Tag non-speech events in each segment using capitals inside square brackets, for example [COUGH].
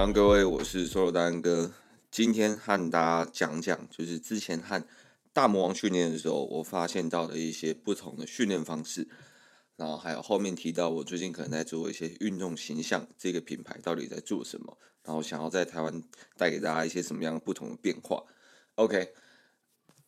早上各位，我是 Solo 大安哥，今天和大家讲讲，就是之前和大魔王训练的时候，我发现到的一些不同的训练方式，然后还有后面提到我最近可能在做一些运动形象这个品牌到底在做什么，然后想要在台湾带给大家一些什么样不同的变化。OK，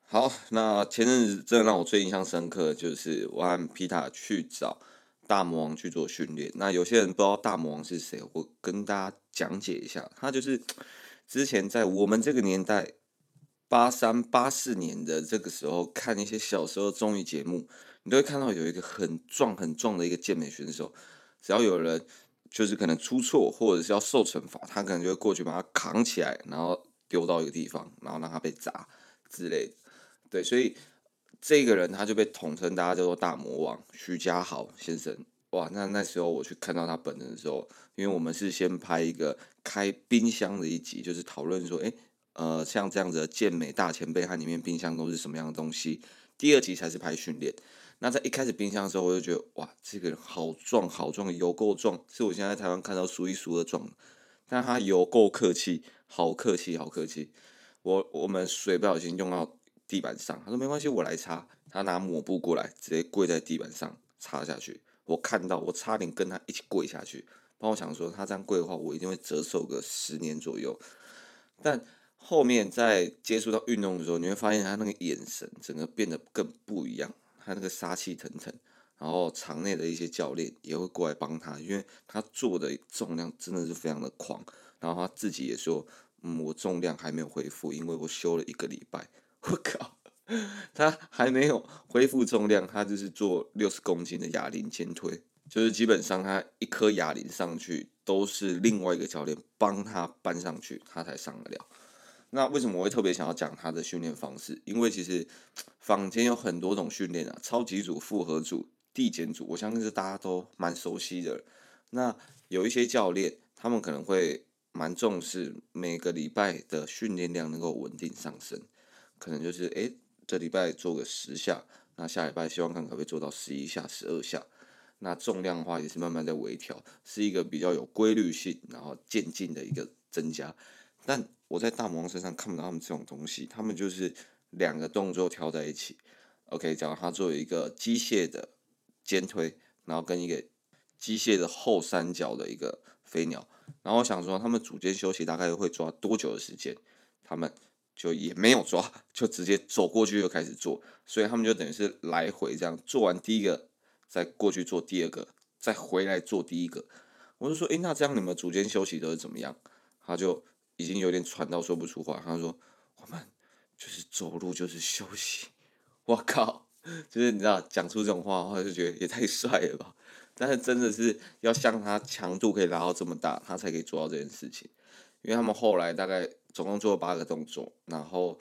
好，那前阵子真的让我最印象深刻，就是我和皮塔去找。大魔王去做训练，那有些人不知道大魔王是谁，我跟大家讲解一下，他就是之前在我们这个年代，八三八四年的这个时候，看一些小时候综艺节目，你都会看到有一个很壮很壮的一个健美选手，只要有人就是可能出错或者是要受惩罚，他可能就会过去把他扛起来，然后丢到一个地方，然后让他被砸之类的，对，所以。这个人他就被统称大家叫做大魔王徐嘉豪先生。哇，那那时候我去看到他本人的时候，因为我们是先拍一个开冰箱的一集，就是讨论说，诶，呃，像这样子的健美大前辈，他里面冰箱都是什么样的东西？第二集才是拍训练。那在一开始冰箱的时候，我就觉得，哇，这个人好壮，好壮，有够壮，是我现在台湾看到数一数二壮。但他有够客气，好客气，好客气。我我们水不小心用到。地板上，他说没关系，我来擦。他拿抹布过来，直接跪在地板上擦下去。我看到，我差点跟他一起跪下去。帮我想说，他这样跪的话，我一定会折寿个十年左右。但后面在接触到运动的时候，你会发现他那个眼神整个变得更不一样，他那个杀气腾腾。然后场内的一些教练也会过来帮他，因为他做的重量真的是非常的狂。然后他自己也说，嗯，我重量还没有恢复，因为我休了一个礼拜。[LAUGHS] 我靠，他还没有恢复重量，他就是做六十公斤的哑铃肩推，就是基本上他一颗哑铃上去都是另外一个教练帮他搬上去，他才上得了。那为什么我会特别想要讲他的训练方式？因为其实坊间有很多种训练啊，超级组、复合组、递减组，我相信是大家都蛮熟悉的。那有一些教练，他们可能会蛮重视每个礼拜的训练量能够稳定上升。可能就是哎，这礼拜做个十下，那下礼拜希望看可不可以做到十一下、十二下。那重量的话也是慢慢在微调，是一个比较有规律性，然后渐进的一个增加。但我在大魔王身上看不到他们这种东西，他们就是两个动作调在一起。OK，假如他做一个机械的肩推，然后跟一个机械的后三角的一个飞鸟，然后我想说他们组间休息大概会抓多久的时间？他们。就也没有抓，[LAUGHS] 就直接走过去就开始做，所以他们就等于是来回这样做完第一个，再过去做第二个，再回来做第一个。我就说，诶，那这样你们组间休息都是怎么样？他就已经有点喘到说不出话。他说，我们就是走路就是休息。我靠，就是你知道讲出这种话的话，就觉得也太帅了吧。但是真的是要像他强度可以拉到这么大，他才可以做到这件事情。因为他们后来大概。总共做了八个动作，然后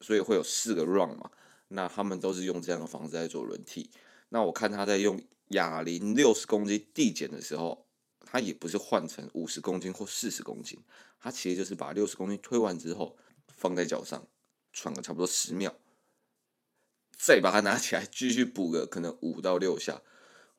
所以会有四个 run 嘛。那他们都是用这样的方式在做轮替。那我看他在用哑铃六十公斤递减的时候，他也不是换成五十公斤或四十公斤，他其实就是把六十公斤推完之后放在脚上，喘个差不多十秒，再把它拿起来继续补个可能五到六下。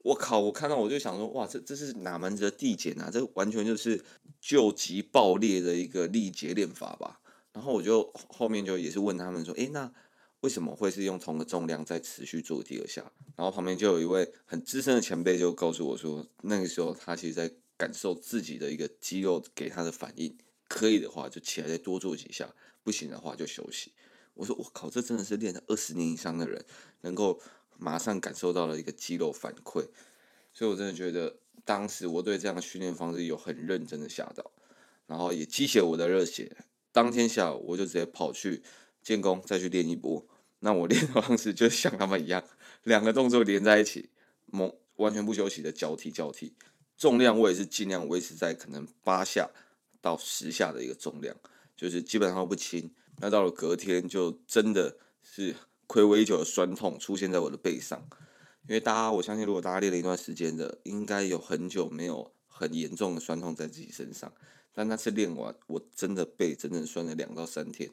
我靠！我看到我就想说，哇，这这是哪门子的递减啊？这完全就是救急爆裂的一个力竭练法吧。然后我就后面就也是问他们说，诶，那为什么会是用同个重量再持续做第二下？然后旁边就有一位很资深的前辈就告诉我说，那个时候他其实在感受自己的一个肌肉给他的反应，可以的话就起来再多做几下，不行的话就休息。我说我靠，这真的是练了二十年以上的人能够。马上感受到了一个肌肉反馈，所以我真的觉得当时我对这样的训练方式有很认真的下到，然后也激起了我的热血。当天下午我就直接跑去建工再去练一波。那我练的方式就像他们一样，两个动作连在一起，猛完全不休息的交替交替，重量我也是尽量维持在可能八下到十下的一个重量，就是基本上不轻。那到了隔天，就真的是睽违已久的酸痛出现在我的背上。因为大家，我相信如果大家练了一段时间的，应该有很久没有很严重的酸痛在自己身上。但那次练完，我真的背整整酸了两到三天。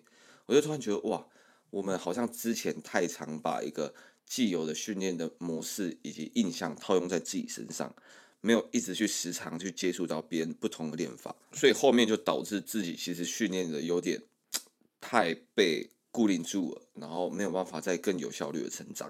我就突然觉得，哇，我们好像之前太常把一个既有的训练的模式以及印象套用在自己身上，没有一直去时常去接触到别人不同的练法，所以后面就导致自己其实训练的有点 [TSK] 太被固定住了，然后没有办法再更有效率的成长。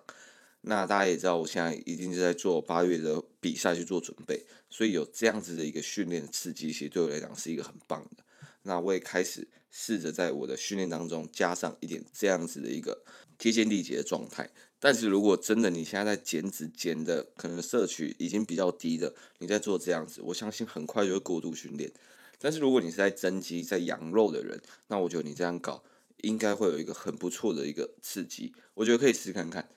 那大家也知道，我现在一定是在做八月的比赛去做准备，所以有这样子的一个训练刺激，其实对我来讲是一个很棒的。那我也开始试着在我的训练当中加上一点这样子的一个贴心力竭的状态。但是如果真的你现在在减脂减的可能摄取已经比较低的，你在做这样子，我相信很快就会过度训练。但是如果你是在增肌、在养肉的人，那我觉得你这样搞应该会有一个很不错的一个刺激，我觉得可以试试看看。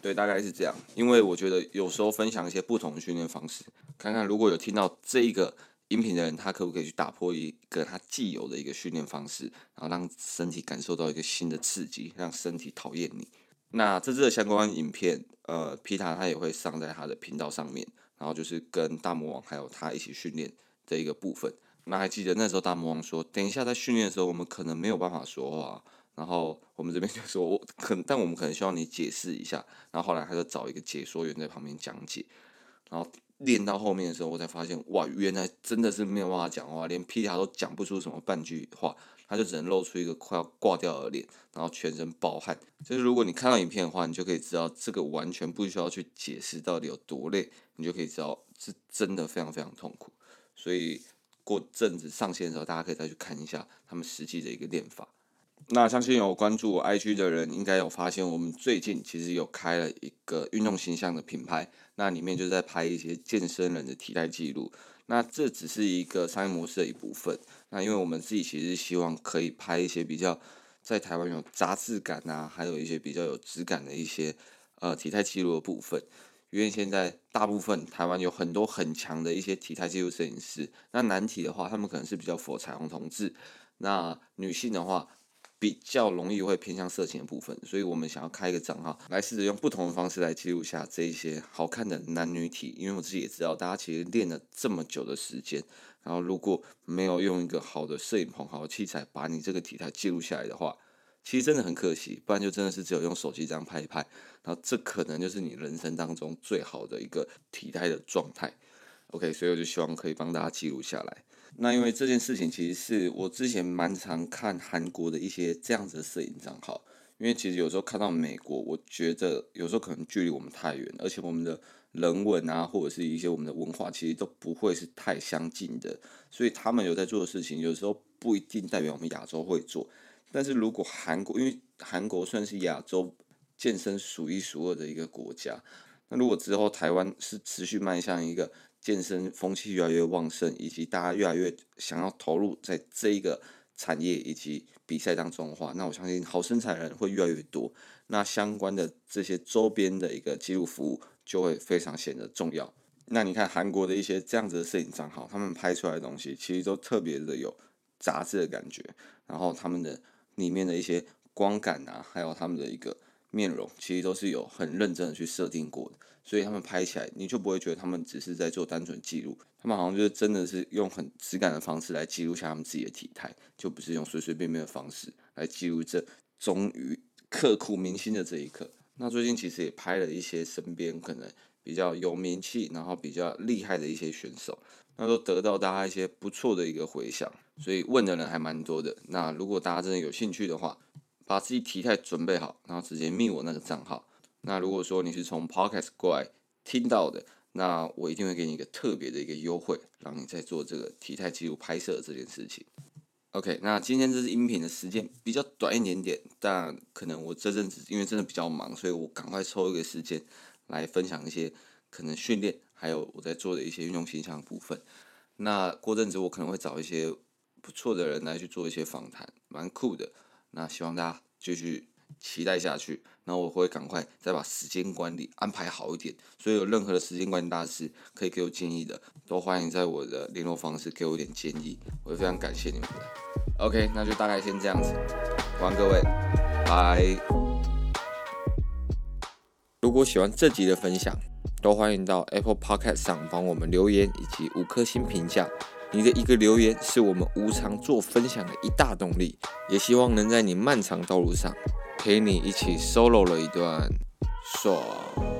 对，大概是这样，因为我觉得有时候分享一些不同的训练方式，看看如果有听到这一个音频的人，他可不可以去打破一个他既有的一个训练方式，然后让身体感受到一个新的刺激，让身体讨厌你。那这次的相关影片，呃，皮塔他也会上在他的频道上面，然后就是跟大魔王还有他一起训练的一个部分。那还记得那时候大魔王说，等一下在训练的时候，我们可能没有办法说话。然后我们这边就说，我可能，但我们可能需要你解释一下。然后后来他就找一个解说员在旁边讲解。然后练到后面的时候，我才发现，哇，原来真的是没有办法讲话，连皮塔都讲不出什么半句话，他就只能露出一个快要挂掉的脸，然后全身爆汗。就是如果你看到影片的话，你就可以知道这个完全不需要去解释到底有多累，你就可以知道是真的非常非常痛苦。所以过阵子上线的时候，大家可以再去看一下他们实际的一个练法。那相信有关注我 IG 的人，应该有发现，我们最近其实有开了一个运动形象的品牌，那里面就在拍一些健身人的体态记录。那这只是一个商业模式的一部分。那因为我们自己其实希望可以拍一些比较在台湾有杂志感啊，还有一些比较有质感的一些呃体态记录的部分。因为现在大部分台湾有很多很强的一些体态记录摄影师，那男体的话，他们可能是比较符合彩虹同志；那女性的话，比较容易会偏向色情的部分，所以我们想要开一个账号来试着用不同的方式来记录下这一些好看的男女体。因为我自己也知道，大家其实练了这么久的时间，然后如果没有用一个好的摄影棚、好的器材把你这个体态记录下来的话，其实真的很可惜。不然就真的是只有用手机这样拍一拍，然后这可能就是你人生当中最好的一个体态的状态。OK，所以我就希望可以帮大家记录下来。那因为这件事情，其实是我之前蛮常看韩国的一些这样子的摄影账号，因为其实有时候看到美国，我觉得有时候可能距离我们太远，而且我们的人文啊，或者是一些我们的文化，其实都不会是太相近的，所以他们有在做的事情，有时候不一定代表我们亚洲会做。但是如果韩国，因为韩国算是亚洲健身数一数二的一个国家，那如果之后台湾是持续迈向一个。健身风气越来越旺盛，以及大家越来越想要投入在这一个产业以及比赛当中的话，那我相信好身材的人会越来越多。那相关的这些周边的一个记录服务就会非常显得重要。那你看韩国的一些这样子的摄影账号，他们拍出来的东西其实都特别的有杂志的感觉，然后他们的里面的一些光感啊，还有他们的一个面容，其实都是有很认真的去设定过的。所以他们拍起来，你就不会觉得他们只是在做单纯记录，他们好像就是真的是用很质感的方式来记录下他们自己的体态，就不是用随随便便的方式来记录这终于刻骨铭心的这一刻。那最近其实也拍了一些身边可能比较有名气，然后比较厉害的一些选手，那都得到大家一些不错的一个回响，所以问的人还蛮多的。那如果大家真的有兴趣的话，把自己体态准备好，然后直接密我那个账号。那如果说你是从 Podcast 过来听到的，那我一定会给你一个特别的一个优惠，让你在做这个体态记录拍摄这件事情。OK，那今天这是音频的时间比较短一点点，但可能我这阵子因为真的比较忙，所以我赶快抽一个时间来分享一些可能训练，还有我在做的一些运动形象的部分。那过阵子我可能会找一些不错的人来去做一些访谈，蛮酷的。那希望大家继续期待下去，然后我会赶快再把时间管理安排好一点。所以有任何的时间管理大师可以给我建议的，都欢迎在我的联络方式给我一点建议，我会非常感谢你们的。OK，那就大概先这样子，晚安各位，拜。如果喜欢这集的分享，都欢迎到 Apple Podcast 上帮我们留言以及五颗星评价。你的一个留言是我们无偿做分享的一大动力，也希望能在你漫长道路上陪你一起 solo 了一段爽。